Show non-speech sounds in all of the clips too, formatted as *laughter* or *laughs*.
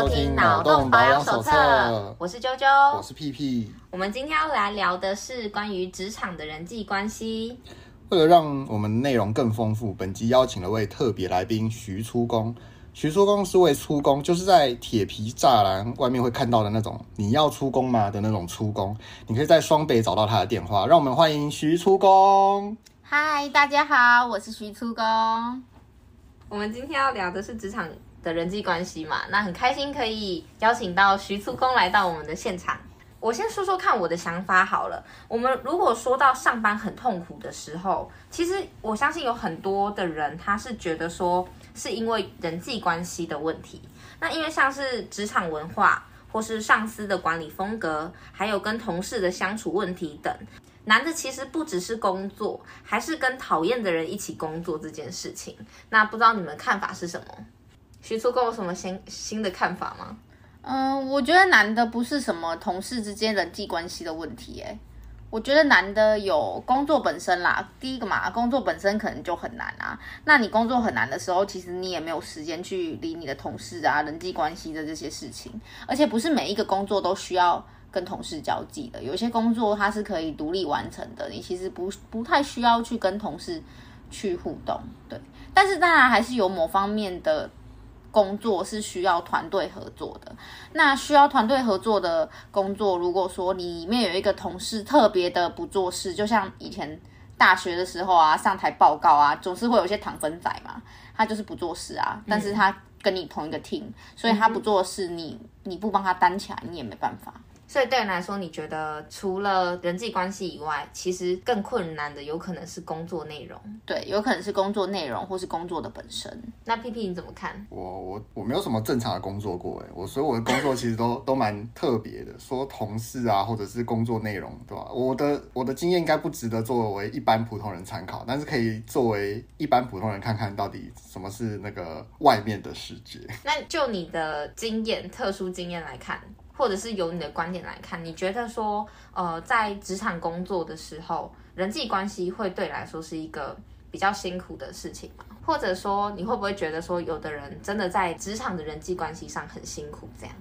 收听脑洞保养手册，我是啾啾，我是屁屁。我们今天要来聊的是关于职场的人际关系。为了让我们内容更丰富，本集邀请了位特别来宾徐出工。徐出工是位出工，就是在铁皮栅栏外面会看到的那种“你要出工吗”的那种出工。你可以在双北找到他的电话。让我们欢迎徐出工。嗨，大家好，我是徐出工。我们今天要聊的是职场的人际关系嘛，那很开心可以邀请到徐粗工来到我们的现场。我先说说看我的想法好了。我们如果说到上班很痛苦的时候，其实我相信有很多的人他是觉得说是因为人际关系的问题。那因为像是职场文化，或是上司的管理风格，还有跟同事的相处问题等，难的其实不只是工作，还是跟讨厌的人一起工作这件事情。那不知道你们看法是什么？徐粗工有什么新新的看法吗？嗯，我觉得难的不是什么同事之间人际关系的问题，哎，我觉得难的有工作本身啦。第一个嘛，工作本身可能就很难啊。那你工作很难的时候，其实你也没有时间去理你的同事啊、人际关系的这些事情。而且不是每一个工作都需要跟同事交际的，有些工作它是可以独立完成的，你其实不不太需要去跟同事去互动，对。但是当然还是有某方面的。工作是需要团队合作的，那需要团队合作的工作，如果说你里面有一个同事特别的不做事，就像以前大学的时候啊，上台报告啊，总是会有一些糖分仔嘛，他就是不做事啊，但是他跟你同一个 team，所以他不做事，你你不帮他担起来，你也没办法。所以对你来说，你觉得除了人际关系以外，其实更困难的有可能是工作内容。对，有可能是工作内容，或是工作的本身。那 P P 你怎么看？我我我没有什么正常的工作过，哎，我所以我的工作其实都都蛮特别的。说同事啊，或者是工作内容，对吧？我的我的经验应该不值得作为一般普通人参考，但是可以作为一般普通人看看到底什么是那个外面的世界。那就你的经验，特殊经验来看。或者是由你的观点来看，你觉得说，呃，在职场工作的时候，人际关系会对来说是一个比较辛苦的事情吗？或者说，你会不会觉得说，有的人真的在职场的人际关系上很辛苦？这样？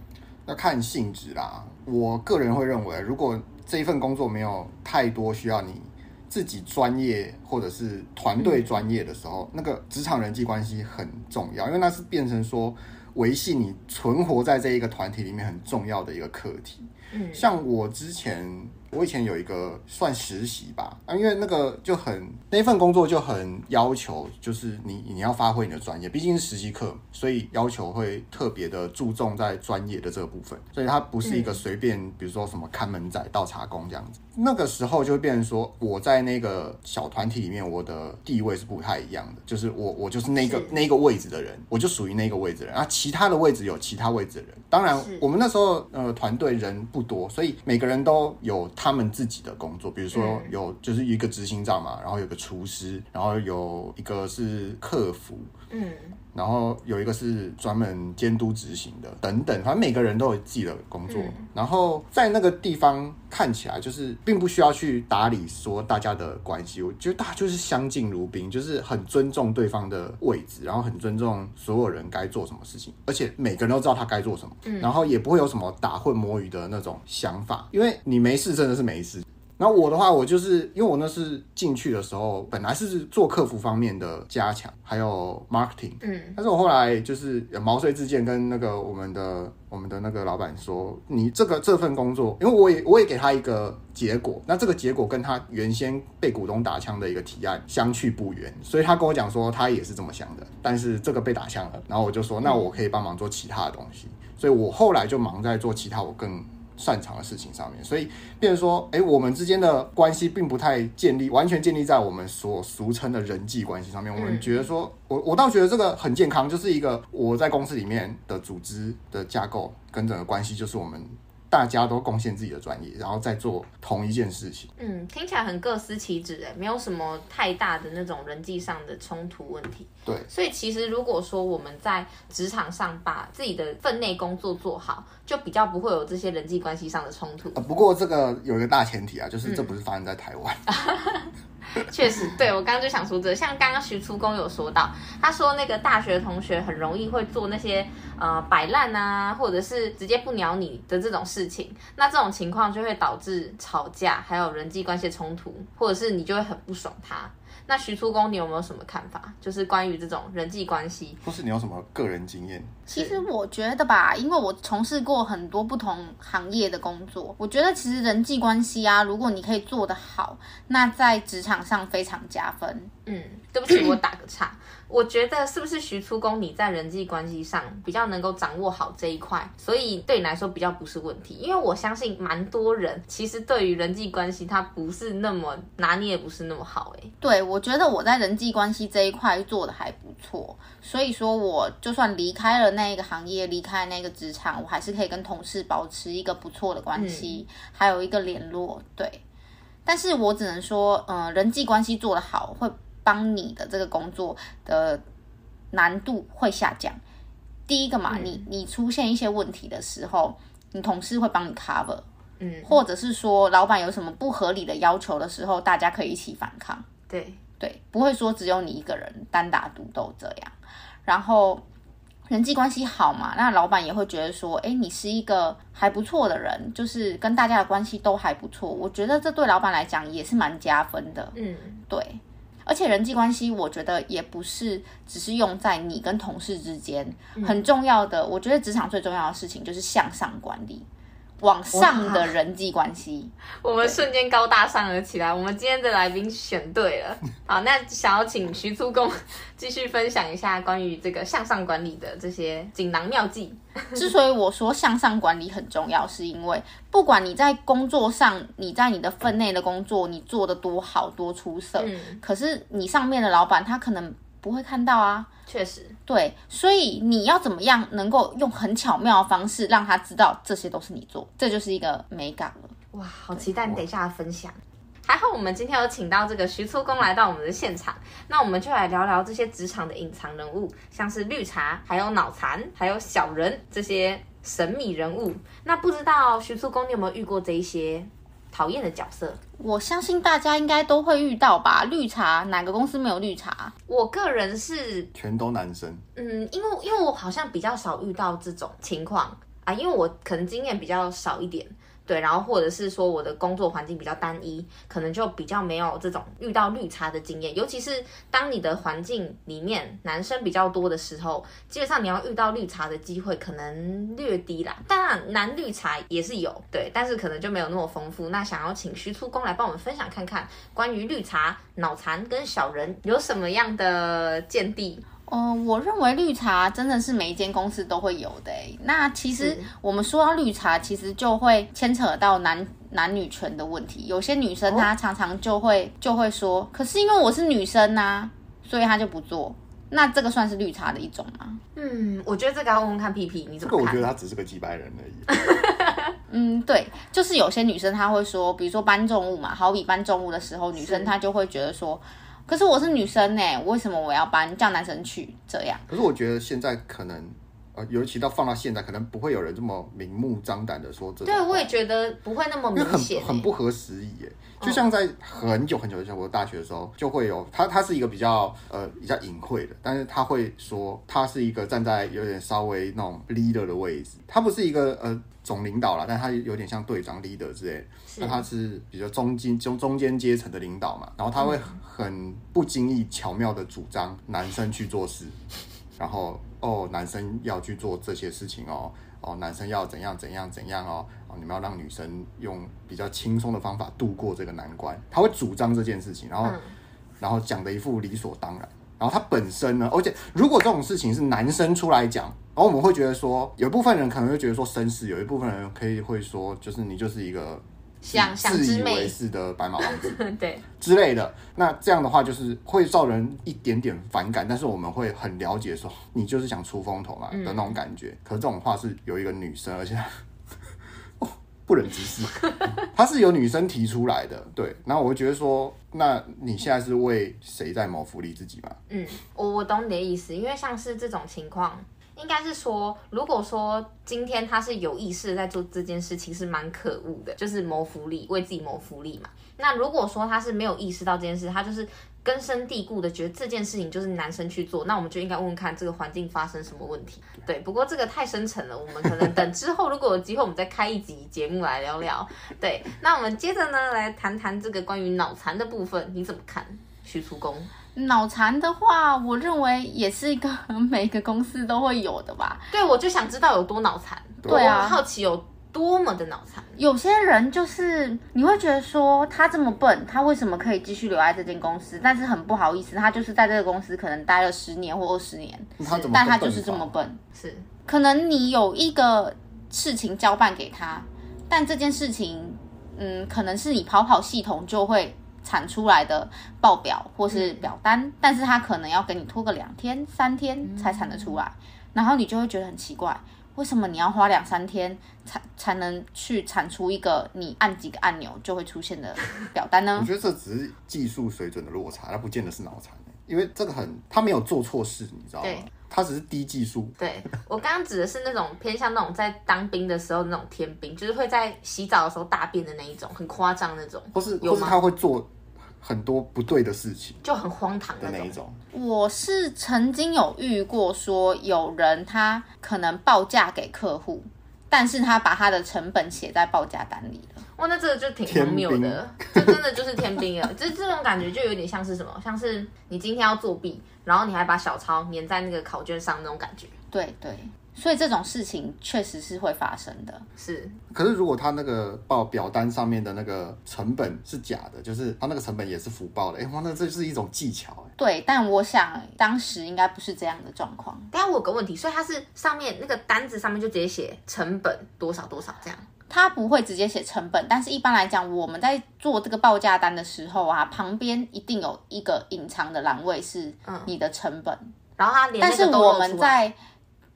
要看性质啦。我个人会认为，如果这一份工作没有太多需要你自己专业或者是团队专业的时候，嗯、那个职场人际关系很重要，因为那是变成说。维系你存活在这一个团体里面很重要的一个课题。嗯，像我之前。我以前有一个算实习吧，啊，因为那个就很那份工作就很要求，就是你你要发挥你的专业，毕竟是实习课，所以要求会特别的注重在专业的这个部分，所以它不是一个随便，比如说什么看门仔、倒茶工这样子。那个时候就会变成说，我在那个小团体里面，我的地位是不太一样的，就是我我就是那个那个位置的人，我就属于那个位置的人，啊其他的位置有其他位置的人。当然，我们那时候呃团队人不多，所以每个人都有。他们自己的工作，比如说有就是一个执行长嘛，然后有个厨师，然后有一个是客服，嗯，然后有一个是专门监督执行的，等等，反正每个人都有自己的工作。然后在那个地方看起来就是并不需要去打理说大家的关系，我觉得大家就是相敬如宾，就是很尊重对方的位置，然后很尊重所有人该做什么事情，而且每个人都知道他该做什么，然后也不会有什么打混摸鱼的那种想法，因为你没事真的是没事。那我的话，我就是因为我那是进去的时候，本来是做客服方面的加强，还有 marketing，嗯，但是我后来就是毛遂自荐，跟那个我们的我们的那个老板说，你这个这份工作，因为我也我也给他一个结果，那这个结果跟他原先被股东打枪的一个提案相去不远，所以他跟我讲说他也是这么想的，但是这个被打枪了，然后我就说那我可以帮忙做其他的东西，所以我后来就忙在做其他我更。擅长的事情上面，所以变成说，哎，我们之间的关系并不太建立，完全建立在我们所俗称的人际关系上面。我们觉得说，我我倒觉得这个很健康，就是一个我在公司里面的组织的架构跟整个关系，就是我们。大家都贡献自己的专业，然后再做同一件事情。嗯，听起来很各司其职诶，没有什么太大的那种人际上的冲突问题。对，所以其实如果说我们在职场上把自己的分内工作做好，就比较不会有这些人际关系上的冲突。不过这个有一个大前提啊，就是这不是发生在台湾。嗯 *laughs* *laughs* 确实，对，我刚刚就想说这，像刚刚徐初公有说到，他说那个大学同学很容易会做那些呃摆烂啊，或者是直接不鸟你的这种事情，那这种情况就会导致吵架，还有人际关系冲突，或者是你就会很不爽他。那徐初公，你有没有什么看法？就是关于这种人际关系，或是你有什么个人经验？其实我觉得吧，因为我从事过很多不同行业的工作，我觉得其实人际关系啊，如果你可以做得好，那在职场上非常加分。嗯，对不起，我打个岔。*clears throat* 我觉得是不是徐初工你在人际关系上比较能够掌握好这一块，所以对你来说比较不是问题。因为我相信蛮多人其实对于人际关系他不是那么拿捏，也不是那么好。哎，对，我觉得我在人际关系这一块做的还不错，所以说我就算离开了那一个行业，离开那个职场，我还是可以跟同事保持一个不错的关系，嗯、还有一个联络。对，但是我只能说，嗯、呃，人际关系做得好会。帮你的这个工作的难度会下降。第一个嘛，嗯、你你出现一些问题的时候，你同事会帮你 cover，嗯，或者是说老板有什么不合理的要求的时候，大家可以一起反抗。对对，不会说只有你一个人单打独斗这样。然后人际关系好嘛，那老板也会觉得说，哎，你是一个还不错的人，就是跟大家的关系都还不错。我觉得这对老板来讲也是蛮加分的。嗯，对。而且人际关系，我觉得也不是只是用在你跟同事之间，很重要的。我觉得职场最重要的事情就是向上管理。往上的人际关系，我们瞬间高大上了起来。我们今天的来宾选对了，好，那想要请徐粗工继续分享一下关于这个向上管理的这些锦囊妙计。之所以我说向上管理很重要，是因为不管你在工作上，你在你的分内的工作你做得多好多出色，嗯，可是你上面的老板他可能不会看到啊。确实，对，所以你要怎么样能够用很巧妙的方式让他知道这些都是你做，这就是一个美感了。哇，好期待你等一下的分享。还好我们今天有请到这个徐粗工来到我们的现场，那我们就来聊聊这些职场的隐藏人物，像是绿茶，还有脑残，还有小人这些神秘人物。那不知道徐粗工你有没有遇过这一些？讨厌的角色，我相信大家应该都会遇到吧。绿茶，哪个公司没有绿茶？我个人是全都男生。嗯，因为因为我好像比较少遇到这种情况啊，因为我可能经验比较少一点。对，然后或者是说我的工作环境比较单一，可能就比较没有这种遇到绿茶的经验。尤其是当你的环境里面男生比较多的时候，基本上你要遇到绿茶的机会可能略低啦。当然，男绿茶也是有，对，但是可能就没有那么丰富。那想要请徐粗工来帮我们分享看看，关于绿茶、脑残跟小人有什么样的见地？嗯、呃，我认为绿茶真的是每一间公司都会有的。那其实我们说到绿茶，其实就会牵扯到男男女权的问题。有些女生她常常就会、哦、就会说，可是因为我是女生呐、啊，所以她就不做。那这个算是绿茶的一种吗？嗯，我觉得这个要问问看屁屁，你怎么看？这个我觉得他只是个几百人而已。*laughs* 嗯，对，就是有些女生她会说，比如说搬重物嘛，好比搬重物的时候，女生她就会觉得说。可是我是女生呢，为什么我要搬叫男生去这样？可是我觉得现在可能，呃，尤其到放到现在，可能不会有人这么明目张胆的说这。对，我也觉得不会那么明显，很很不合时宜耶。就像在很久很久以前，我大学的时候就会有他，他是一个比较呃比较隐晦的，但是他会说他是一个站在有点稍微那种 leader 的位置，他不是一个呃。总领导啦，但他有点像队长 leader 之类，那他是比较中间中中间阶层的领导嘛，然后他会很不经意巧妙的主张男生去做事，然后哦男生要去做这些事情哦，哦男生要怎样怎样怎样哦，哦你们要让女生用比较轻松的方法度过这个难关，他会主张这件事情，然后、嗯、然后讲的一副理所当然。然后他本身呢，而且如果这种事情是男生出来讲，然后我们会觉得说，有一部分人可能会觉得说绅士，有一部分人可以会说，就是你就是一个想自以为是的白马王子，*laughs* 对之类的。那这样的话就是会造人一点点反感，但是我们会很了解说，你就是想出风头嘛的那种感觉。可是这种话是有一个女生，而且。*laughs* 不忍直视，*laughs* 她是由女生提出来的，对。然后我会觉得说，那你现在是为谁在谋福利自己吗？嗯，我我懂你的意思，因为像是这种情况，应该是说，如果说今天他是有意识在做这件事，其实蛮可恶的，就是谋福利，为自己谋福利嘛。那如果说他是没有意识到这件事，他就是根深蒂固的觉得这件事情就是男生去做，那我们就应该问问看这个环境发生什么问题。对，不过这个太深沉了，我们可能等之后如果有机会，我们再开一集节目来聊聊。对，那我们接着呢来谈谈这个关于脑残的部分，你怎么看？徐粗工。脑残的话，我认为也是一个 *laughs* 每个公司都会有的吧。对，我就想知道有多脑残。对啊，好奇有多么的脑残。有些人就是你会觉得说他这么笨，他为什么可以继续留在这间公司？但是很不好意思，他就是在这个公司可能待了十年或二十年，但他就是这么笨。是，可能你有一个事情交办给他，但这件事情，嗯，可能是你跑跑系统就会。产出来的报表或是表单，嗯、但是他可能要给你拖个两天三天才产得出来，嗯、然后你就会觉得很奇怪，为什么你要花两三天才才能去产出一个你按几个按钮就会出现的表单呢？*laughs* 我觉得这只是技术水准的落差，它不见得是脑残，因为这个很他没有做错事，你知道吗？对他只是低技术。对，*laughs* 我刚刚指的是那种偏向那种在当兵的时候那种天兵，就是会在洗澡的时候大便的那一种，很夸张那种。不是，不是他会做。很多不对的事情，就很荒唐的那一种。我是曾经有遇过，说有人他可能报价给客户，但是他把他的成本写在报价单里了。哇，那这个就挺荒谬的，这真的就是天兵了。*laughs* 这这种感觉就有点像是什么？像是你今天要作弊，然后你还把小抄粘在那个考卷上那种感觉。对对。所以这种事情确实是会发生的，是。可是如果他那个报表单上面的那个成本是假的，就是他那个成本也是浮报的，哎，哇，那这是一种技巧，哎。对，但我想当时应该不是这样的状况。但我有个问题，所以他是上面那个单子上面就直接写成本多少多少这样？他不会直接写成本，但是一般来讲，我们在做这个报价单的时候啊，旁边一定有一个隐藏的栏位是你的成本，嗯、然后他连但是我们在。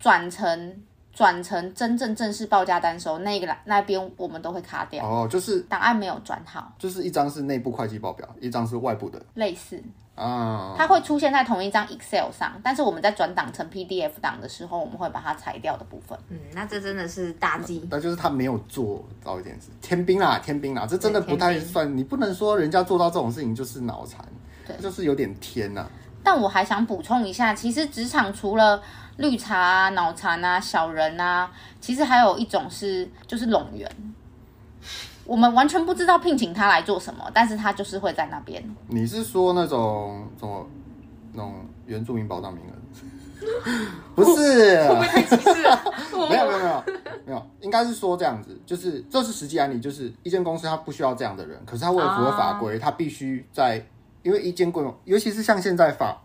转成转成真正正式报价单的时候，那个那边我们都会卡掉。哦，就是档案没有转好，就是一张是内部会计报表，一张是外部的，类似。啊，它会出现在同一张 Excel 上，但是我们在转档成 PDF 档的时候，我们会把它裁掉的部分。嗯，那这真的是大忌，那就是他没有做到一点事。天兵啦，天兵啦，这真的不太算，你不能说人家做到这种事情就是脑残，对，就是有点天呐。但我还想补充一下，其实职场除了绿茶啊、脑残啊、小人啊，其实还有一种是就是拢员。我们完全不知道聘请他来做什么，但是他就是会在那边。你是说那种什么那种原住民保障名额？*laughs* 不是，会不会太歧视 *laughs* 了？没有没有没有没有，应该是说这样子，就是这是实际案例，就是一间公司它不需要这样的人，可是它为了符合法规，它必须在。因为一间规模，尤其是像现在法，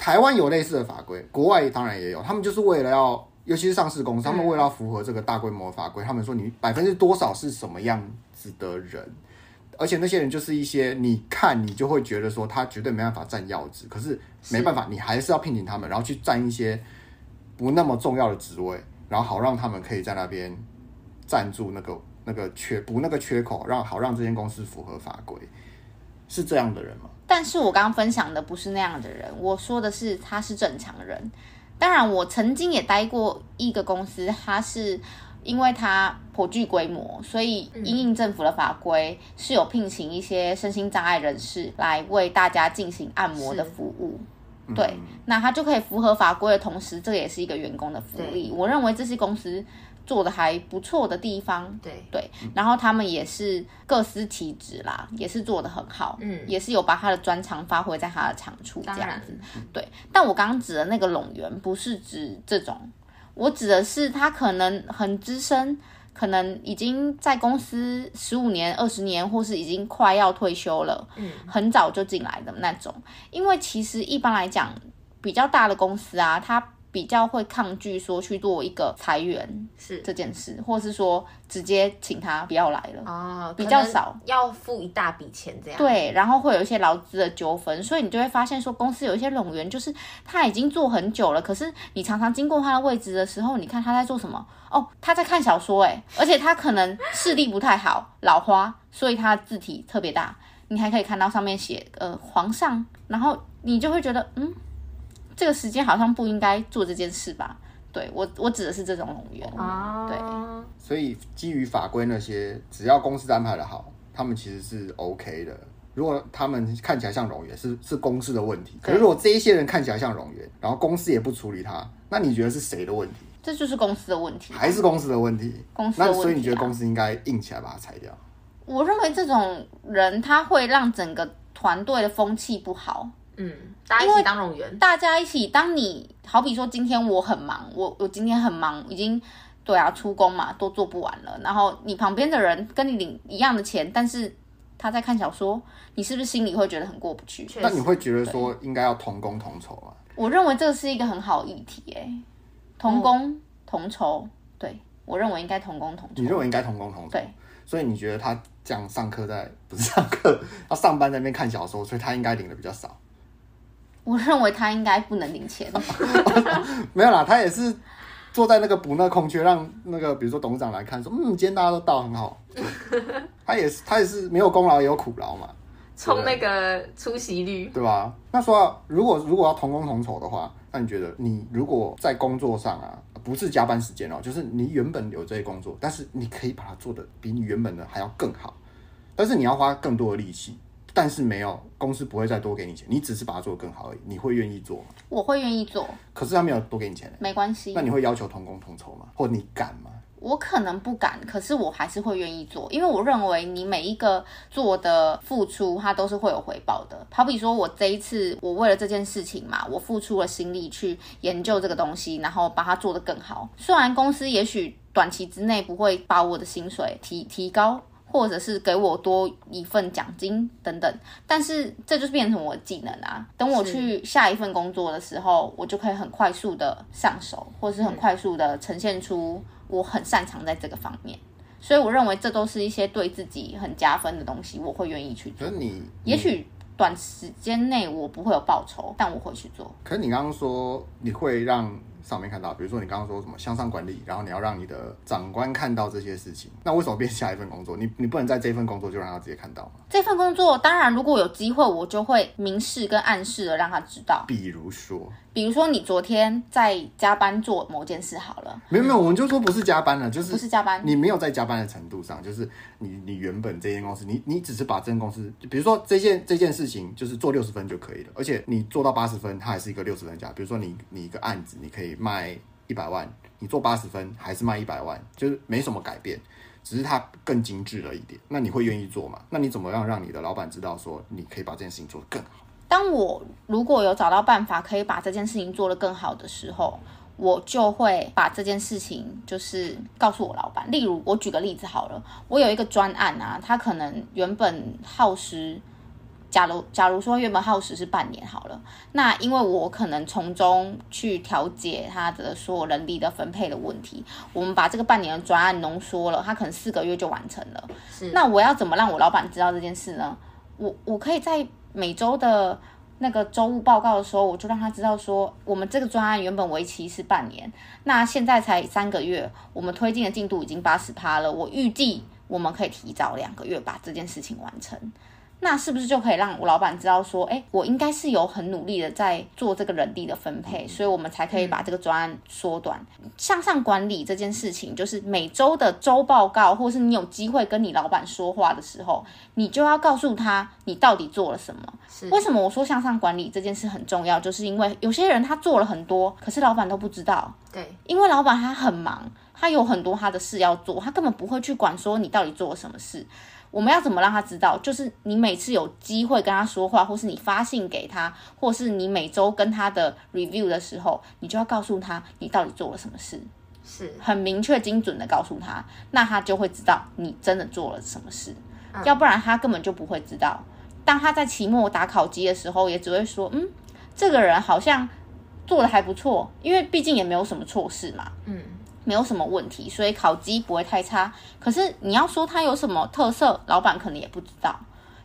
台湾有类似的法规，国外当然也有。他们就是为了要，尤其是上市公司，他们为了要符合这个大规模的法规，他们说你百分之多少是什么样子的人，而且那些人就是一些你看你就会觉得说他绝对没办法占要职，可是没办法，你还是要聘请他们，然后去占一些不那么重要的职位，然后好让他们可以在那边占住那个那个缺补那个缺口，让好让这间公司符合法规。是这样的人吗？但是我刚刚分享的不是那样的人，我说的是他是正常人。当然，我曾经也待过一个公司，他是因为他颇具规模，所以因应政府的法规是有聘请一些身心障碍人士来为大家进行按摩的服务。对，嗯、那他就可以符合法规的同时，这个也是一个员工的福利。我认为这些公司。做的还不错的地方，对对，然后他们也是各司其职啦，也是做的很好，嗯，也是有把他的专长发挥在他的长处这样子，对。但我刚刚指的那个冗员不是指这种，我指的是他可能很资深，可能已经在公司十五年、二十年，或是已经快要退休了，嗯，很早就进来的那种。因为其实一般来讲，比较大的公司啊，他。比较会抗拒说去做一个裁员是这件事，或是说直接请他不要来了哦，比较少要付一大笔钱这样。对，然后会有一些劳资的纠纷，所以你就会发现说公司有一些冗员，就是他已经做很久了，可是你常常经过他的位置的时候，你看他在做什么？哦，他在看小说诶，而且他可能视力不太好，老花，所以他的字体特别大，你还可以看到上面写呃皇上，然后你就会觉得嗯。这个时间好像不应该做这件事吧？对我，我指的是这种冗员啊。对，所以基于法规那些，只要公司安排的好，他们其实是 OK 的。如果他们看起来像冗员，是是公司的问题。可是如果这一些人看起来像冗员，然后公司也不处理他，那你觉得是谁的问题？这就是公司的问题，还是公司的问题？公司的问题啊。那所以你觉得公司应该硬起来把他裁掉？我认为这种人他会让整个团队的风气不好。嗯，大家一起当冗员，大家一起。当你好比说今天我很忙，我我今天很忙，已经对啊出工嘛都做不完了。然后你旁边的人跟你领一样的钱，但是他在看小说，你是不是心里会觉得很过不去？那你会觉得说应该要同工同酬啊？我认为这是一个很好的议题，哎，同工同酬，对，我认为应该同工同酬。你认为应该同工同酬？对，所以你觉得他这样上课在不是上课，他上班在那边看小说，所以他应该领的比较少。我认为他应该不能领钱。*laughs* 没有啦，他也是坐在那个补那空缺，让那个比如说董事长来看，说嗯，今天大家都到很好。*laughs* 他也是，他也是没有功劳也有苦劳嘛，冲那个出席率，对吧？那说如果如果要同工同酬的话，那你觉得你如果在工作上啊，不是加班时间哦，就是你原本有这些工作，但是你可以把它做的比你原本的还要更好，但是你要花更多的力气。但是没有，公司不会再多给你钱，你只是把它做得更好而已。你会愿意做吗？我会愿意做。可是他没有多给你钱，没关系。那你会要求同工同酬吗？或你敢吗？我可能不敢，可是我还是会愿意做，因为我认为你每一个做的付出，它都是会有回报的。好比说我这一次，我为了这件事情嘛，我付出了心力去研究这个东西，然后把它做得更好。虽然公司也许短期之内不会把我的薪水提提高。或者是给我多一份奖金等等，但是这就是变成我的技能啊。等我去下一份工作的时候，我就可以很快速的上手，或是很快速的呈现出我很擅长在这个方面。所以我认为这都是一些对自己很加分的东西，我会愿意去做。你，也许短时间内我不会有报酬，但我会去做。可是你刚刚说你会让。上面看到，比如说你刚刚说什么向上管理，然后你要让你的长官看到这些事情，那为什么变下一份工作？你你不能在这份工作就让他直接看到吗？这份工作当然，如果有机会，我就会明示跟暗示的让他知道。比如说。比如说，你昨天在加班做某件事好了，没有没有，我们就说不是加班了，就是不是加班，你没有在加班的程度上，就是你你原本这间公司，你你只是把这间公司，比如说这件这件事情，就是做六十分就可以了，而且你做到八十分，它还是一个六十分价。比如说你你一个案子，你可以卖一百万，你做八十分还是卖一百万，就是没什么改变，只是它更精致了一点。那你会愿意做吗？那你怎么样让你的老板知道说你可以把这件事情做得更好？当我如果有找到办法可以把这件事情做得更好的时候，我就会把这件事情就是告诉我老板。例如，我举个例子好了，我有一个专案啊，它可能原本耗时，假如假如说原本耗时是半年好了，那因为我可能从中去调节他的所有人力的分配的问题，我们把这个半年的专案浓缩了，它可能四个月就完成了。是，那我要怎么让我老板知道这件事呢？我我可以在。每周的那个周务报告的时候，我就让他知道说，我们这个专案原本为期是半年，那现在才三个月，我们推进的进度已经八十趴了。我预计我们可以提早两个月把这件事情完成。那是不是就可以让我老板知道说，哎，我应该是有很努力的在做这个人力的分配，所以我们才可以把这个专案缩短。向上管理这件事情，就是每周的周报告，或是你有机会跟你老板说话的时候，你就要告诉他你到底做了什么。是为什么我说向上管理这件事很重要？就是因为有些人他做了很多，可是老板都不知道。对，因为老板他很忙，他有很多他的事要做，他根本不会去管说你到底做了什么事。我们要怎么让他知道？就是你每次有机会跟他说话，或是你发信给他，或是你每周跟他的 review 的时候，你就要告诉他你到底做了什么事，是很明确、精准的告诉他，那他就会知道你真的做了什么事。嗯、要不然他根本就不会知道。当他在期末打考绩的时候，也只会说：“嗯，这个人好像做的还不错，因为毕竟也没有什么错事嘛。”嗯。没有什么问题，所以烤鸡不会太差。可是你要说它有什么特色，老板可能也不知道。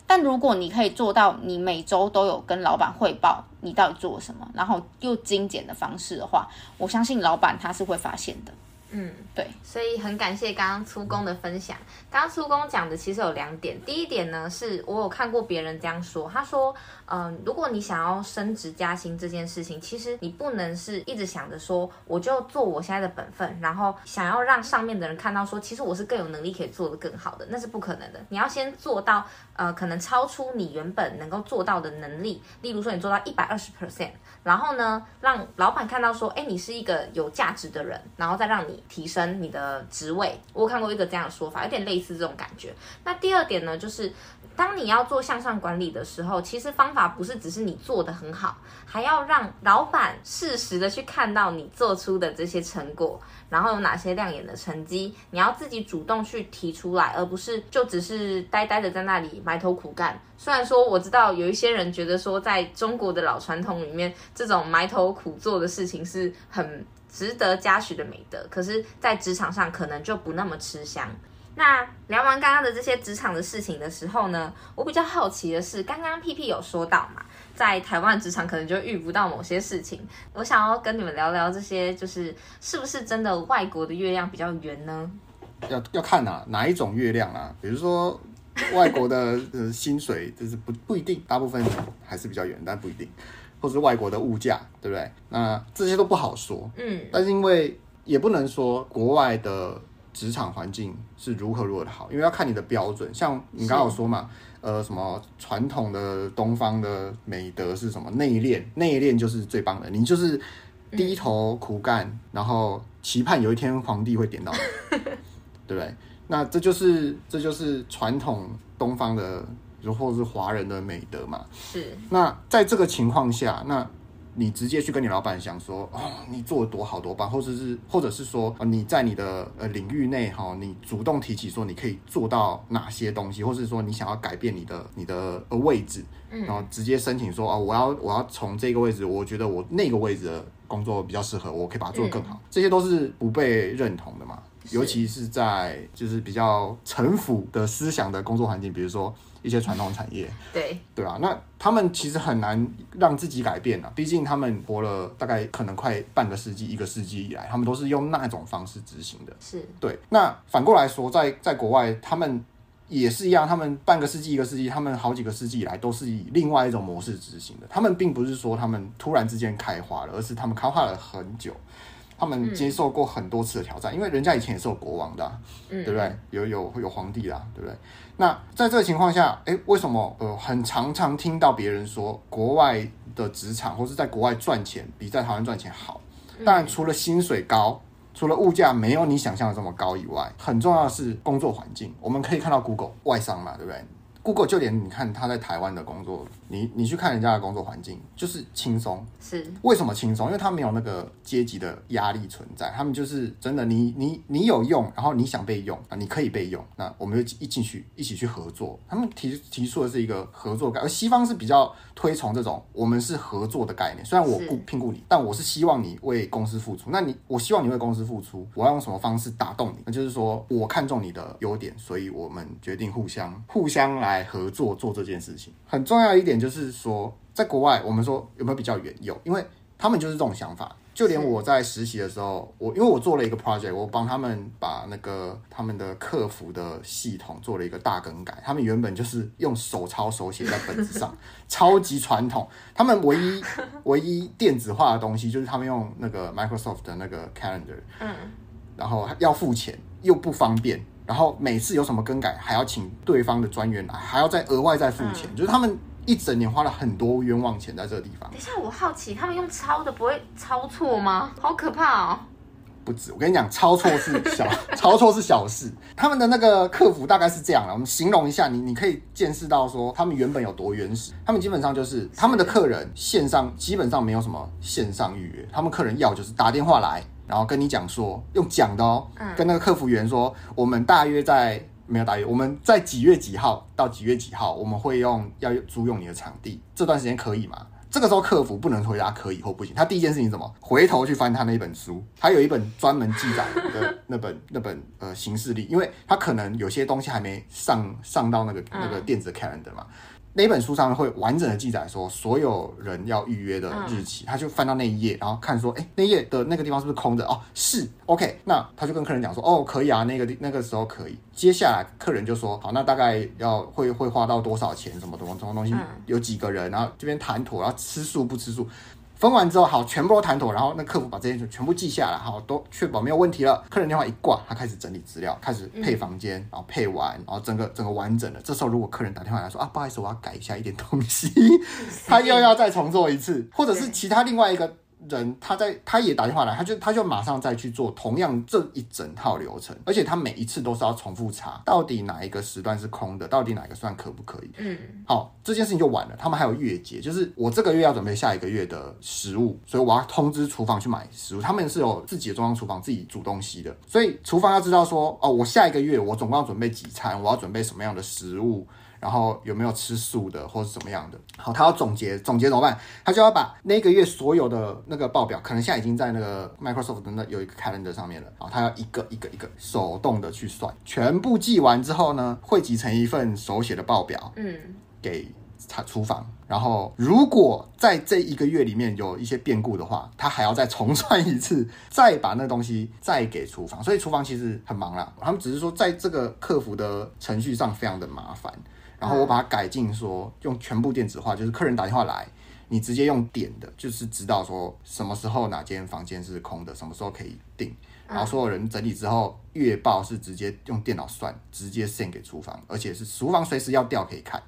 但如果你可以做到，你每周都有跟老板汇报你到底做了什么，然后又精简的方式的话，我相信老板他是会发现的。嗯，对，所以很感谢刚刚出工的分享。刚刚出工讲的其实有两点，第一点呢是我有看过别人这样说，他说，嗯、如果你想要升职加薪这件事情，其实你不能是一直想着说我就做我现在的本分，然后想要让上面的人看到说其实我是更有能力可以做得更好的，那是不可能的。你要先做到，呃，可能超出你原本能够做到的能力，例如说你做到一百二十 percent，然后呢，让老板看到说，哎，你是一个有价值的人，然后再让你。提升你的职位，我看过一个这样的说法，有点类似这种感觉。那第二点呢，就是当你要做向上管理的时候，其实方法不是只是你做得很好，还要让老板适时的去看到你做出的这些成果，然后有哪些亮眼的成绩，你要自己主动去提出来，而不是就只是呆呆的在那里埋头苦干。虽然说我知道有一些人觉得说，在中国的老传统里面，这种埋头苦做的事情是很。值得嘉许的美德，可是，在职场上可能就不那么吃香。那聊完刚刚的这些职场的事情的时候呢，我比较好奇的是，刚刚屁屁有说到嘛，在台湾职场可能就遇不到某些事情。我想要跟你们聊聊这些，就是是不是真的外国的月亮比较圆呢？要要看啊，哪一种月亮啊？比如说外国的 *laughs* 呃薪水，就是不不一定，大部分还是比较圆，但不一定。或是外国的物价，对不对？那这些都不好说。嗯，但是因为也不能说国外的职场环境是如何如何的好，因为要看你的标准。像你刚刚有说嘛，呃，什么传统的东方的美德是什么？内敛，内敛就是最棒的。你就是低头苦干，嗯、然后期盼有一天皇帝会点到你，*laughs* 对不对？那这就是这就是传统东方的。或者是华人的美德嘛，是。那在这个情况下，那你直接去跟你老板讲说，哦，你做的多好多棒，或者是或者是说，你在你的呃领域内哈，你主动提起说你可以做到哪些东西，或是说你想要改变你的你的位置，然后直接申请说，哦，我要我要从这个位置，我觉得我那个位置的工作比较适合，我可以把它做得更好，这些都是不被认同的嘛。尤其是在就是比较城府的思想的工作环境，比如说一些传统产业，对对啊，那他们其实很难让自己改变啊，毕竟他们活了大概可能快半个世纪、一个世纪以来，他们都是用那种方式执行的。是对。那反过来说，在在国外，他们也是一样，他们半个世纪、一个世纪，他们好几个世纪以来都是以另外一种模式执行的。他们并不是说他们突然之间开花了，而是他们开花了很久。他们接受过很多次的挑战，嗯、因为人家以前也是有国王的、啊，嗯、对不对？有有有皇帝啦，对不对？那在这个情况下，诶，为什么呃，很常常听到别人说国外的职场或是在国外赚钱比在台湾赚钱好？当然，除了薪水高，除了物价没有你想象的这么高以外，很重要的是工作环境。我们可以看到 Google 外商嘛，对不对？Google 就连你看他在台湾的工作，你你去看人家的工作环境，就是轻松。是为什么轻松？因为他没有那个阶级的压力存在，他们就是真的你，你你你有用，然后你想被用啊，你可以被用，那我们就一进去一起去合作。他们提提出的是一个合作概念，而西方是比较推崇这种我们是合作的概念。虽然我雇聘雇你，但我是希望你为公司付出。那你我希望你为公司付出，我要用什么方式打动你？那就是说我看中你的优点，所以我们决定互相互相来。来合作做这件事情，很重要一点就是说，在国外我们说有没有比较远？有，因为他们就是这种想法。就连我在实习的时候，我因为我做了一个 project，我帮他们把那个他们的客服的系统做了一个大更改。他们原本就是用手抄手写在本子上，*laughs* 超级传统。他们唯一 *laughs* 唯一电子化的东西就是他们用那个 Microsoft 的那个 Calendar，嗯，然后要付钱又不方便。然后每次有什么更改，还要请对方的专员来，还要再额外再付钱，嗯、就是他们一整年花了很多冤枉钱在这个地方。等一下，我好奇，他们用抄的不会抄错吗？好可怕哦！不止，我跟你讲，抄错是小，*laughs* 抄错是小事。他们的那个客服大概是这样的，我们形容一下，你你可以见识到说他们原本有多原始。他们基本上就是他们的客人线上基本上没有什么线上预约，他们客人要就是打电话来。然后跟你讲说，用讲的哦，跟那个客服员说，我们大约在没有大约，我们在几月几号到几月几号，我们会用要租用你的场地，这段时间可以吗？这个时候客服不能回答可以或不行，他第一件事情是什么？回头去翻他那本书，他有一本专门记载的那本那本呃行事历，因为他可能有些东西还没上上到那个那个电子 calendar 嘛。那本书上面会完整的记载说所有人要预约的日期，嗯、他就翻到那一页，然后看说，哎、欸，那页的那个地方是不是空的？哦，是，OK，那他就跟客人讲说，哦，可以啊，那个那个时候可以。接下来客人就说，好，那大概要会会花到多少钱？什么什么什么东西？嗯、有几个人？然后这边谈妥，然后吃素不吃素？分完之后，好，全部都谈妥，然后那客服把这些全部记下来，好，都确保没有问题了。客人电话一挂，他开始整理资料，开始配房间，然后配完，然后整个整个完整的。这时候如果客人打电话来说啊，不好意思，我要改一下一点东西，*laughs* 他又要再重做一次，或者是其他另外一个。人他在他也打电话来，他就他就马上再去做同样这一整套流程，而且他每一次都是要重复查，到底哪一个时段是空的，到底哪个算可不可以？嗯，好，这件事情就完了。他们还有月结，就是我这个月要准备下一个月的食物，所以我要通知厨房去买食物。他们是有自己的中央厨房，自己煮东西的，所以厨房要知道说，哦，我下一个月我总共要准备几餐，我要准备什么样的食物。然后有没有吃素的，或是怎么样的？好，他要总结，总结怎么办？他就要把那个月所有的那个报表，可能现在已经在那个 Microsoft 的那有一个 Calendar 上面了。好，他要一个一个一个手动的去算，全部记完之后呢，汇集成一份手写的报表，嗯，给他厨房。然后如果在这一个月里面有一些变故的话，他还要再重算一次，再把那东西再给厨房。所以厨房其实很忙啦，他们只是说在这个客服的程序上非常的麻烦。然后我把它改进，说用全部电子化，就是客人打电话来，你直接用点的，就是知道说什么时候哪间房间是空的，什么时候可以订。然后所有人整理之后，月报是直接用电脑算，直接 send 给厨房，而且是厨房随时要调可以看。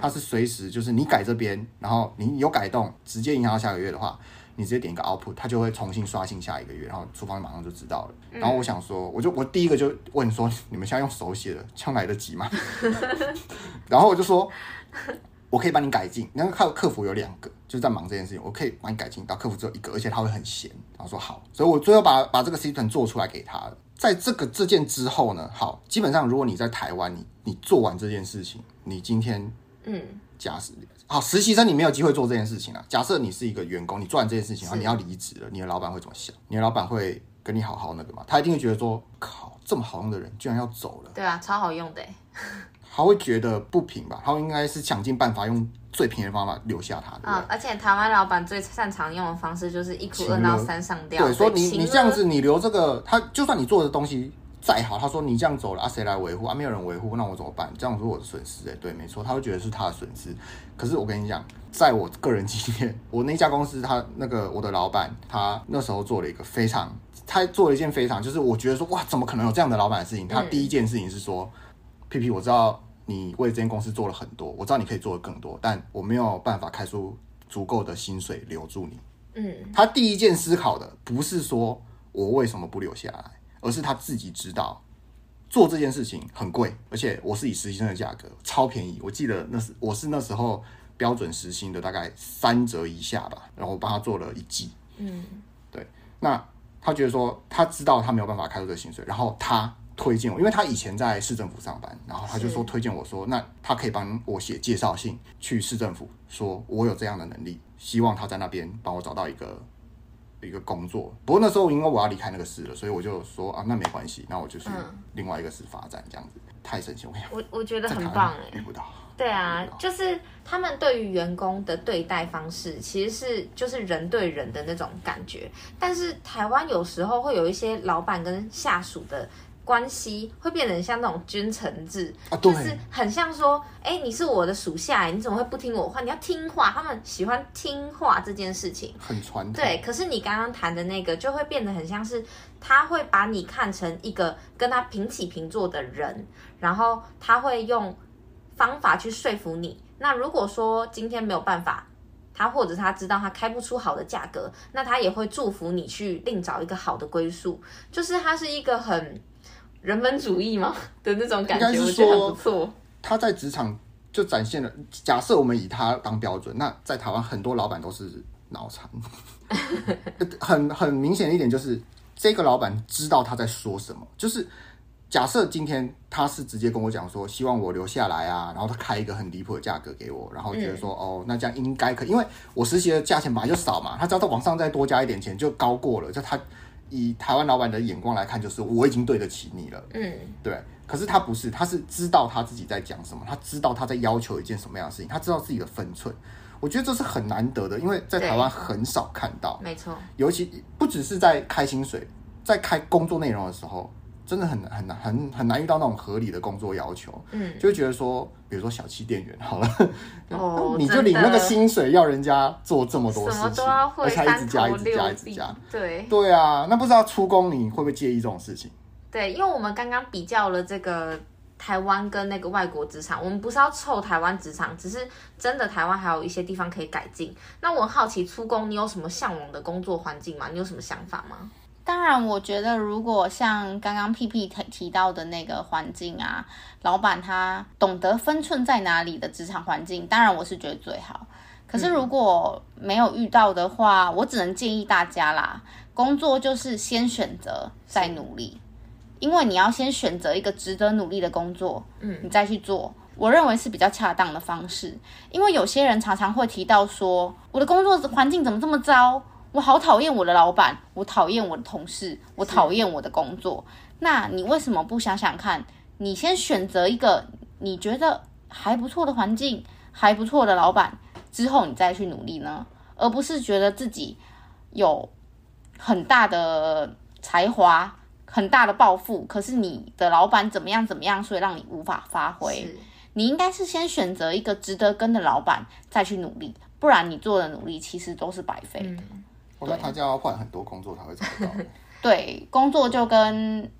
它是随时就是你改这边，然后你有改动，直接影响到下个月的话。你直接点一个 output，它就会重新刷新下一个月，然后厨房马上就知道了。然后我想说，我就我第一个就问说，你们现在用手写的，这样来得及吗？*laughs* *laughs* 然后我就说，我可以帮你改进。那个客客服有两个，就是在忙这件事情，我可以帮你改进到客服只有一个，而且他会很闲。然后说好，所以我最后把把这个 system 做出来给他了。在这个这件之后呢，好，基本上如果你在台湾，你你做完这件事情，你今天嗯，假设。好，实习生你没有机会做这件事情啊。假设你是一个员工，你做完这件事情，然后你要离职了，你的老板会怎么想？你的老板会跟你好好那个吗？他一定会觉得说，靠，这么好用的人居然要走了。对啊，超好用的。他会觉得不平吧？他应该是想尽办法用最便宜的方法留下他。啊、嗯，而且台湾老板最擅长用的方式就是一哭二闹三上吊。对，说你你这样子，你留这个，他就算你做的东西。再好，他说你这样走了啊，谁来维护啊？没有人维护，那我怎么办？这样是我的损失哎，对，没错，他会觉得是他的损失。可是我跟你讲，在我个人经验，*laughs* 我那家公司，他那个我的老板，他那时候做了一个非常，他做了一件非常，就是我觉得说哇，怎么可能有这样的老板的事情？他第一件事情是说，嗯、屁屁，我知道你为这间公司做了很多，我知道你可以做的更多，但我没有办法开出足够的薪水留住你。嗯，他第一件思考的不是说我为什么不留下来。而是他自己知道做这件事情很贵，而且我是以实习生的价格超便宜。我记得那是我是那时候标准时薪的大概三折以下吧，然后我帮他做了一季。嗯，对。那他觉得说他知道他没有办法开出这个薪水，然后他推荐我，因为他以前在市政府上班，然后他就说推荐我说，那他可以帮我写介绍信去市政府，说我有这样的能力，希望他在那边帮我找到一个。一个工作，不过那时候因为我要离开那个市了，所以我就说啊，那没关系，那我就去另外一个市发展，这样子、嗯、太神奇了。我我觉得很棒哎，遇不到。对啊，就是他们对于员工的对待方式，其实是就是人对人的那种感觉。但是台湾有时候会有一些老板跟下属的。关系会变成像那种君臣制，啊、就是很像说，哎，你是我的属下，你怎么会不听我话？你要听话，他们喜欢听话这件事情，很传统。对，可是你刚刚谈的那个，就会变得很像是他会把你看成一个跟他平起平坐的人，然后他会用方法去说服你。那如果说今天没有办法，他或者他知道他开不出好的价格，那他也会祝福你去另找一个好的归宿。就是他是一个很。人本主义吗 *laughs* 的那种感觉，我觉得很不错。他在职场就展现了，假设我们以他当标准，那在台湾很多老板都是脑残。*laughs* 很很明显的一点就是，这个老板知道他在说什么。就是假设今天他是直接跟我讲说，希望我留下来啊，然后他开一个很离谱的价格给我，然后觉得说，嗯、哦，那这样应该可以，因为我实习的价钱本来就少嘛，他只要在往上再多加一点钱就高过了，就他。以台湾老板的眼光来看，就是我已经对得起你了。嗯，对。可是他不是，他是知道他自己在讲什么，他知道他在要求一件什么样的事情，他知道自己的分寸。我觉得这是很难得的，因为在台湾很少看到。没错，尤其不只是在开薪水，在开工作内容的时候，真的很难很难很很难遇到那种合理的工作要求。嗯，就会觉得说，比如说小气店员好了，哦，*laughs* 你就领那个薪水，要人家做这么多事情，而且还一直加一直加一直加。对对啊，那不知道出工你会不会介意这种事情？对，因为我们刚刚比较了这个台湾跟那个外国职场，我们不是要臭台湾职场，只是真的台湾还有一些地方可以改进。那我很好奇，出工你有什么向往的工作环境吗？你有什么想法吗？当然，我觉得如果像刚刚屁屁提提到的那个环境啊，老板他懂得分寸在哪里的职场环境，当然我是觉得最好。可是如果没有遇到的话，嗯、我只能建议大家啦，工作就是先选择再努力。因为你要先选择一个值得努力的工作，嗯，你再去做，我认为是比较恰当的方式。因为有些人常常会提到说，我的工作环境怎么这么糟？我好讨厌我的老板，我讨厌我的同事，我讨厌我的工作。那你为什么不想想看？你先选择一个你觉得还不错的环境，还不错的老板，之后你再去努力呢？而不是觉得自己有很大的才华。很大的抱负，可是你的老板怎么样怎么样，所以让你无法发挥。你应该是先选择一个值得跟的老板，再去努力，不然你做的努力其实都是白费的。他就要换很多工作才会找得到。*laughs* 对，工作就跟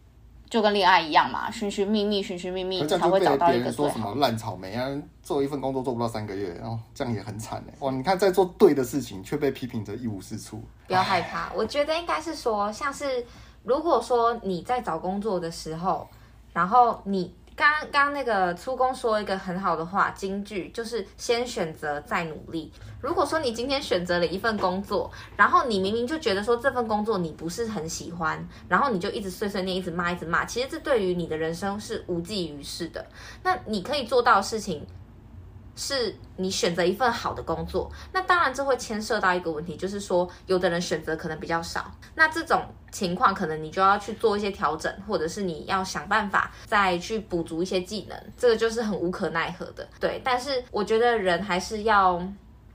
就跟恋爱一样嘛，寻寻觅觅，寻寻觅觅才会找到一个。说什么烂草莓啊，做一份工作做不到三个月，然后这样也很惨哎。哇，你看在做对的事情，却被批评着一无是处。不要害怕，我觉得应该是说像是。如果说你在找工作的时候，然后你刚刚那个出工说一个很好的话，金句就是先选择再努力。如果说你今天选择了一份工作，然后你明明就觉得说这份工作你不是很喜欢，然后你就一直碎碎念，一直骂，一直骂，其实这对于你的人生是无济于事的。那你可以做到的事情。是你选择一份好的工作，那当然这会牵涉到一个问题，就是说有的人选择可能比较少，那这种情况可能你就要去做一些调整，或者是你要想办法再去补足一些技能，这个就是很无可奈何的。对，但是我觉得人还是要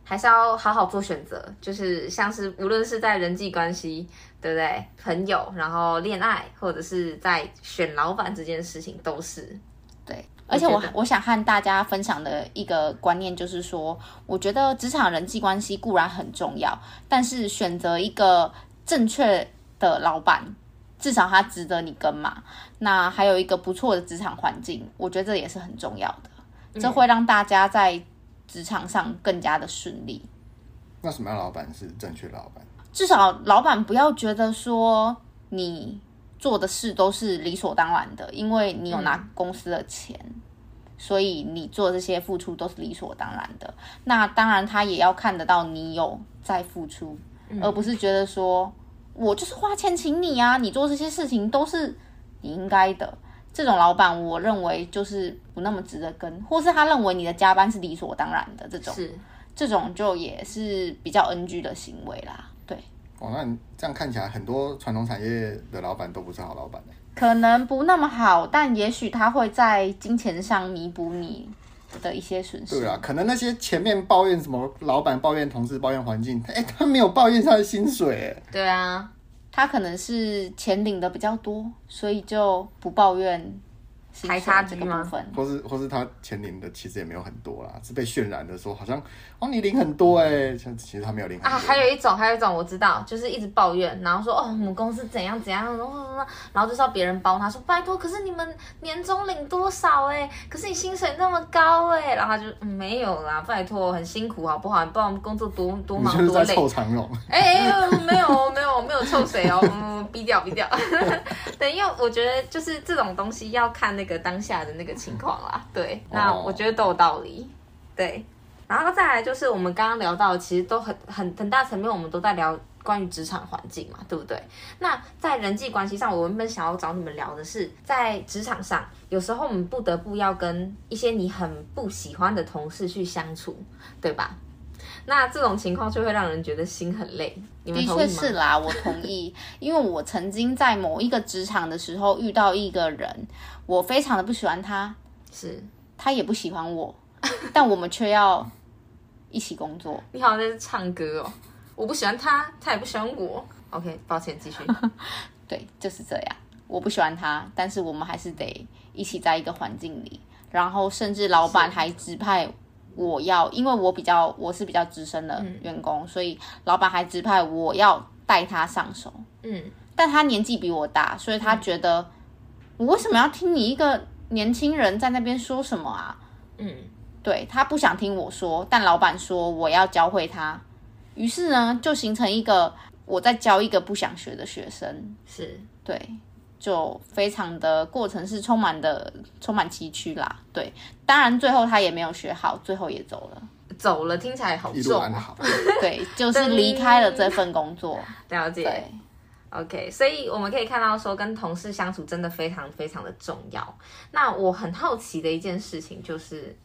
还是要好好做选择，就是像是无论是在人际关系，对不对？朋友，然后恋爱，或者是在选老板这件事情，都是对。而且我我想和大家分享的一个观念就是说，我觉得职场人际关系固然很重要，但是选择一个正确的老板，至少他值得你跟嘛。那还有一个不错的职场环境，我觉得这也是很重要的，这会让大家在职场上更加的顺利。那什么样老板是正确老板？至少老板不要觉得说你。做的事都是理所当然的，因为你有拿公司的钱，嗯、所以你做这些付出都是理所当然的。那当然，他也要看得到你有在付出，嗯、而不是觉得说我就是花钱请你啊，你做这些事情都是你应该的。这种老板，我认为就是不那么值得跟，或是他认为你的加班是理所当然的这种，是这种就也是比较 NG 的行为啦。哦，那你这样看起来，很多传统产业的老板都不是好老板。可能不那么好，但也许他会在金钱上弥补你的一些损失。对啊，可能那些前面抱怨什么老板、抱怨同事、抱怨环境，哎，他没有抱怨他的薪水。对啊，他可能是钱领的比较多，所以就不抱怨。还差这个部分，或是或是他钱领的其实也没有很多啦，是被渲染的说好像哦你领很多哎、欸，其实他没有领很多啊。还有一种，还有一种我知道，就是一直抱怨，然后说哦我们公司怎样怎样，然后然后就是要别人包他说拜托，可是你们年终领多少哎、欸？可是你薪水那么高哎、欸，然后他就、嗯、没有啦，拜托很辛苦好不好？你不知道我们工作多多忙多累。臭长龙。哎哎没有没有没有臭谁哦，嗯，逼掉逼掉。*laughs* 对，因为我觉得就是这种东西要看那个。个当下的那个情况啦，*laughs* 对，那我觉得都有道理，对，然后再来就是我们刚刚聊到，其实都很很很大层面，我们都在聊关于职场环境嘛，对不对？那在人际关系上，我原本想要找你们聊的是，在职场上，有时候我们不得不要跟一些你很不喜欢的同事去相处，对吧？那这种情况就会让人觉得心很累。你们的确是啦，我同意，因为我曾经在某一个职场的时候遇到一个人，我非常的不喜欢他，是他也不喜欢我，但我们却要一起工作。*laughs* 你好像在唱歌哦，我不喜欢他，他也不喜欢我。OK，抱歉，继续。*laughs* 对，就是这样。我不喜欢他，但是我们还是得一起在一个环境里。然后甚至老板还指派我要，因为我比较我是比较资深的员工，嗯、所以老板还指派我要带他上手。嗯，但他年纪比我大，所以他觉得、嗯、我为什么要听你一个年轻人在那边说什么啊？嗯，对，他不想听我说，但老板说我要教会他，于是呢就形成一个我在教一个不想学的学生。是，对。就非常的过程是充满的充满崎岖啦，对，当然最后他也没有学好，最后也走了，走了听起来好重，好。对，就是离开了这份工作，*laughs* 了解，对，OK，所以我们可以看到说跟同事相处真的非常非常的重要。那我很好奇的一件事情就是。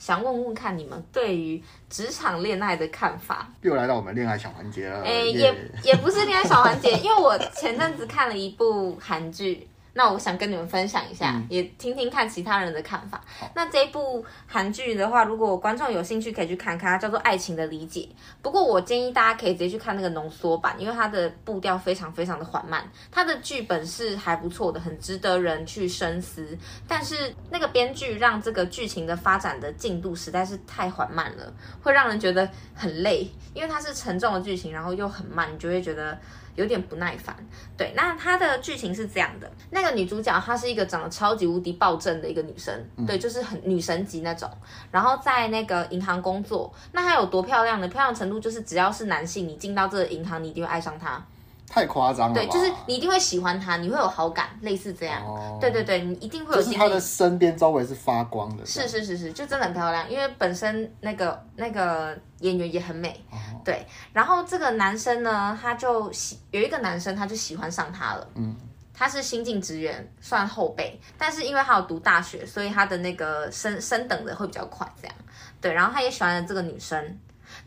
想问问看你们对于职场恋爱的看法。又来到我们恋爱小环节了。哎、欸，也也不是恋爱小环节，因为我前阵子看了一部韩剧。那我想跟你们分享一下，嗯、也听听看其他人的看法。那这一部韩剧的话，如果观众有兴趣，可以去看看，它叫做《爱情的理解》。不过我建议大家可以直接去看那个浓缩版，因为它的步调非常非常的缓慢。它的剧本是还不错的，很值得人去深思。但是那个编剧让这个剧情的发展的进度实在是太缓慢了，会让人觉得很累，因为它是沉重的剧情，然后又很慢，你就会觉得。有点不耐烦，对，那它的剧情是这样的，那个女主角她是一个长得超级无敌暴政的一个女生，嗯、对，就是很女神级那种，然后在那个银行工作，那她有多漂亮呢？漂亮程度就是只要是男性，你进到这个银行，你一定会爱上她。太夸张了，对，就是你一定会喜欢他，你会有好感，类似这样。哦、对对对，你一定会有。就是他的身边周围是发光的。是是是是，就真的很漂亮，因为本身那个那个演员也很美。哦、对，然后这个男生呢，他就喜有一个男生，他就喜欢上他了。嗯。他是新进职员，算后辈，但是因为他有读大学，所以他的那个升升等的会比较快，这样。对，然后他也喜欢了这个女生。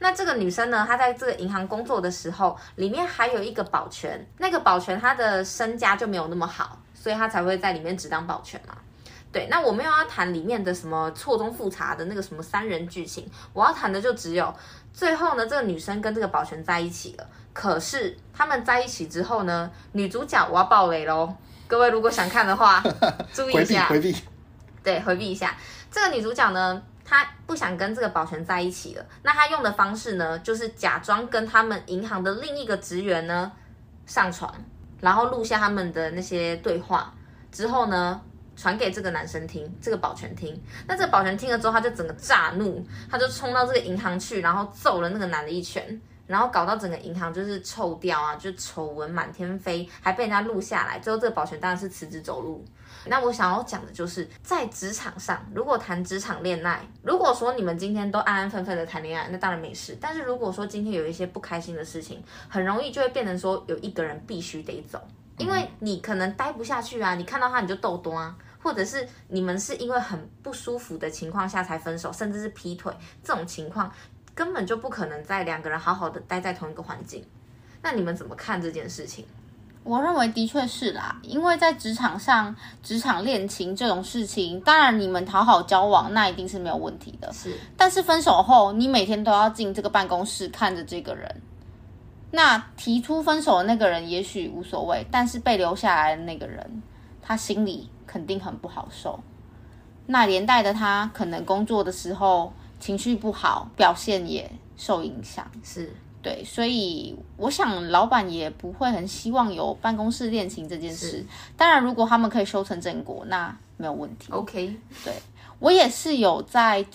那这个女生呢，她在这个银行工作的时候，里面还有一个保全，那个保全她的身家就没有那么好，所以她才会在里面只当保全嘛。对，那我没有要谈里面的什么错综复杂的那个什么三人剧情，我要谈的就只有最后呢，这个女生跟这个保全在一起了。可是他们在一起之后呢，女主角我要爆雷喽，各位如果想看的话，*laughs* 注意一下，回避，回避，对，回避一下。这个女主角呢，他不想跟这个保全在一起了，那他用的方式呢，就是假装跟他们银行的另一个职员呢上床，然后录下他们的那些对话，之后呢传给这个男生听，这个保全听。那这个保全听了之后，他就整个炸怒，他就冲到这个银行去，然后揍了那个男的一拳，然后搞到整个银行就是臭掉啊，就丑闻满天飞，还被人家录下来。最后这个保全当然是辞职走路。那我想要讲的就是，在职场上，如果谈职场恋爱，如果说你们今天都安安分分的谈恋爱，那当然没事。但是如果说今天有一些不开心的事情，很容易就会变成说有一个人必须得走，因为你可能待不下去啊，你看到他你就斗多啊，或者是你们是因为很不舒服的情况下才分手，甚至是劈腿，这种情况根本就不可能在两个人好好的待在同一个环境。那你们怎么看这件事情？我认为的确是啦，因为在职场上，职场恋情这种事情，当然你们讨好交往，那一定是没有问题的。是，但是分手后，你每天都要进这个办公室看着这个人，那提出分手的那个人也许无所谓，但是被留下来的那个人，他心里肯定很不好受。那连带的他可能工作的时候情绪不好，表现也受影响。是。对，所以我想老板也不会很希望有办公室恋情这件事。是当然，如果他们可以修成正果，那没有问题。OK，对，我也是有在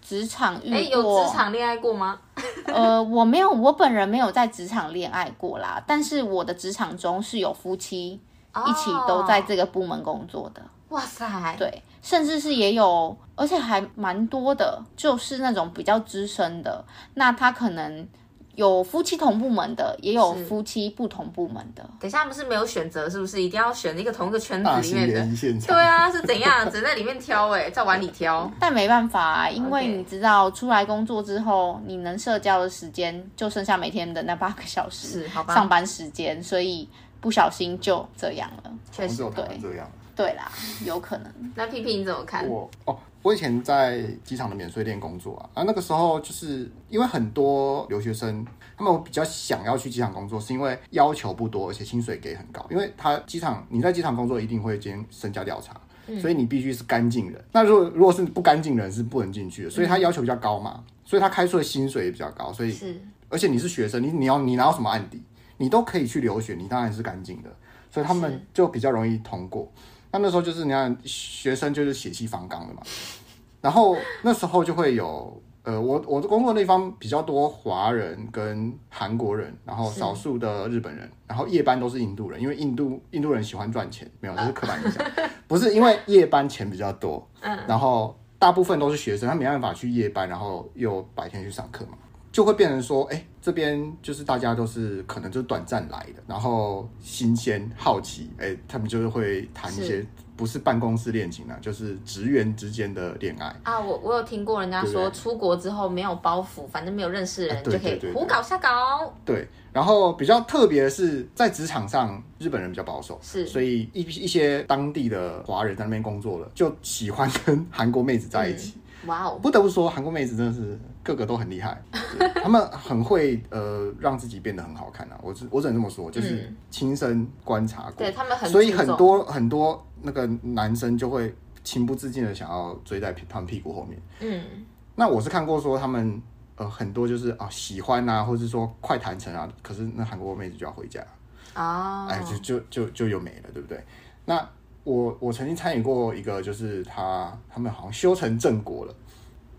职场遇过，有职场恋爱过吗？*laughs* 呃，我没有，我本人没有在职场恋爱过啦。但是我的职场中是有夫妻一起都在这个部门工作的。哇塞，对，甚至是也有，而且还蛮多的，就是那种比较资深的，那他可能。有夫妻同部门的，也有夫妻不同部门的。等一下不是没有选择，是不是一定要选一个同一个圈子里面的？对啊，是怎样只能在里面挑哎、欸，在碗里挑。但没办法啊，因为你知道，出来工作之后，你能社交的时间就剩下每天的那八个小时，是好吧？上班时间，所以不小心就这样了。确实对，这样。对啦，有可能。那 P P 你怎么看？我哦。我以前在机场的免税店工作啊，啊，那个时候就是因为很多留学生，他们比较想要去机场工作，是因为要求不多，而且薪水给很高。因为他机场你在机场工作一定会经身家调查，所以你必须是干净人。那如果如果是不干净人是不能进去的，所以他要求比较高嘛，所以他开出的薪水也比较高。所以是，而且你是学生，你你要你拿到什么案底，你都可以去留学，你当然是干净的，所以他们就比较容易通过。那那时候就是你看学生就是血气方刚的嘛，然后那时候就会有呃，我我的工作的地方比较多华人跟韩国人，然后少数的日本人，然后夜班都是印度人，因为印度印度人喜欢赚钱，没有，这是刻板印象，不是因为夜班钱比较多，嗯，然后大部分都是学生，他没办法去夜班，然后又白天去上课嘛。就会变成说，哎、欸，这边就是大家都是可能就是短暂来的，然后新鲜好奇，哎、欸，他们就是会谈一些不是办公室恋情啊，就是职员之间的恋爱啊。我我有听过人家说，出国之后没有包袱，反正没有认识的人就可以胡搞瞎搞。对，然后比较特别的是，在职场上，日本人比较保守，是，所以一一些当地的华人在那边工作了，就喜欢跟韩国妹子在一起。嗯哇哦！不得不说，韩国妹子真的是个个都很厉害，*laughs* 他们很会呃让自己变得很好看啊。我只我只能这么说，就是亲身观察过，对他们很，所以很多很多那个男生就会情不自禁的想要追在他们屁股后面。嗯，那我是看过说他们呃很多就是啊喜欢啊，或者是说快谈成啊，可是那韩国妹子就要回家啊，哎就就就就又没了，对不对？那。我我曾经参与过一个，就是他他们好像修成正果了，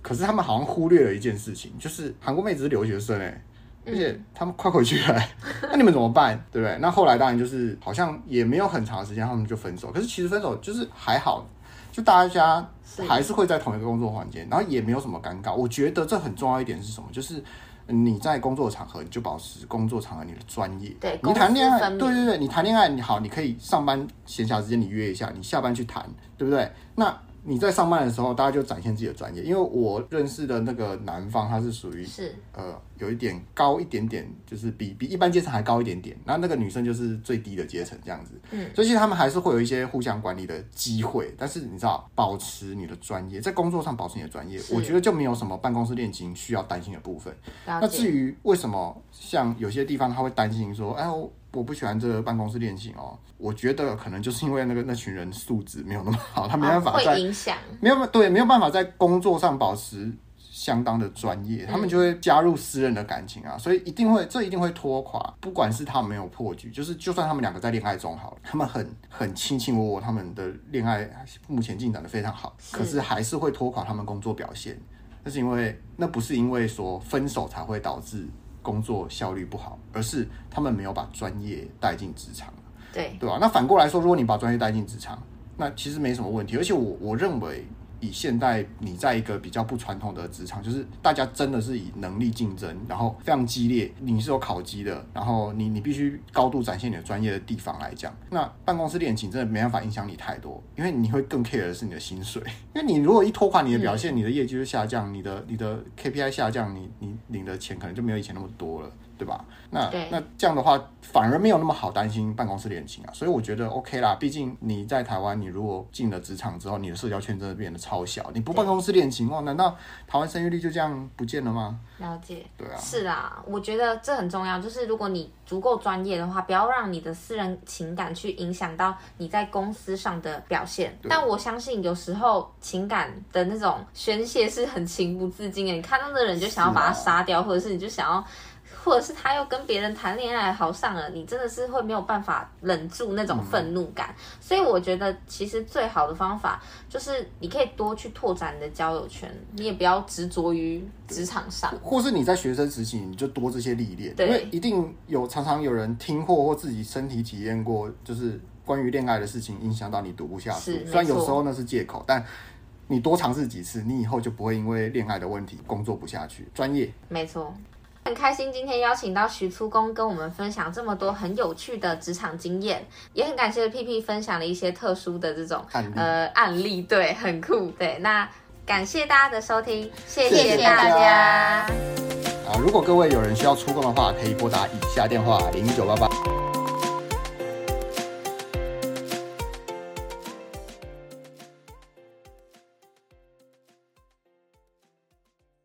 可是他们好像忽略了一件事情，就是韩国妹子是留学生哎，而且他们快回去了，*laughs* 那你们怎么办？对不对？那后来当然就是好像也没有很长时间，他们就分手。可是其实分手就是还好，就大家还是会在同一个工作环境，然后也没有什么尴尬。我觉得这很重要一点是什么？就是。你在工作场合，你就保持工作场合你的专业。对，你谈恋爱，对对对，你谈恋爱，你好，你可以上班闲暇时间你约一下，你下班去谈，对不对？那。你在上班的时候，大家就展现自己的专业。因为我认识的那个男方，他是属于是呃有一点高一点点，就是比比一般阶层还高一点点。那那个女生就是最低的阶层这样子。嗯，所以其实他们还是会有一些互相管理的机会。但是你知道，保持你的专业，在工作上保持你的专业，我觉得就没有什么办公室恋情需要担心的部分。那至于为什么像有些地方他会担心说，哎我。不喜欢这个办公室恋情哦，我觉得可能就是因为那个 *laughs* 那群人素质没有那么好，他没办法在、会影响，没有对，没有办法在工作上保持相当的专业，他们就会加入私人的感情啊，所以一定会这一定会拖垮，不管是他们没有破局，就是就算他们两个在恋爱中好了，他们很很卿卿我我，他们的恋爱目前进展的非常好，可是还是会拖垮他们工作表现，那是因为那不是因为说分手才会导致。工作效率不好，而是他们没有把专业带进职场，对对吧？那反过来说，如果你把专业带进职场，那其实没什么问题。而且我我认为。以现代你在一个比较不传统的职场，就是大家真的是以能力竞争，然后非常激烈，你是有考级的，然后你你必须高度展现你的专业的地方来讲，那办公室恋情真的没办法影响你太多，因为你会更 care 的是你的薪水，*laughs* 因为你如果一拖垮你的表现，你的业绩就下降，你的你的 KPI 下降，你你领的钱可能就没有以前那么多了。对吧？那那这样的话，反而没有那么好担心办公室恋情啊。所以我觉得 OK 啦。毕竟你在台湾，你如果进了职场之后，你的社交圈真的变得超小。你不办公室恋情哦，难道台湾生育率就这样不见了吗？了解。对啊。是啦，我觉得这很重要。就是如果你足够专业的话，不要让你的私人情感去影响到你在公司上的表现。但我相信有时候情感的那种宣泄是很情不自禁的。你看到的人就想要把他杀掉，或者是你就想要。或者是他又跟别人谈恋爱好上了，你真的是会没有办法忍住那种愤怒感。嗯。所以我觉得其实最好的方法就是你可以多去拓展你的交友圈，你也不要执着于职场上。或是你在学生时期你就多这些历练，因为一定有常常有人听过或自己身体体验过，就是关于恋爱的事情影响到你读不下书。虽然有时候那是借口，但你多尝试几次，你以后就不会因为恋爱的问题工作不下去。专业，没错。很开心今天邀请到徐初工跟我们分享这么多很有趣的职场经验，也很感谢屁屁分享了一些特殊的这种案呃案例，对，很酷。对，那感谢大家的收听，谢谢大家。啊，如果各位有人需要出工的话，可以拨打以下电话零九八八。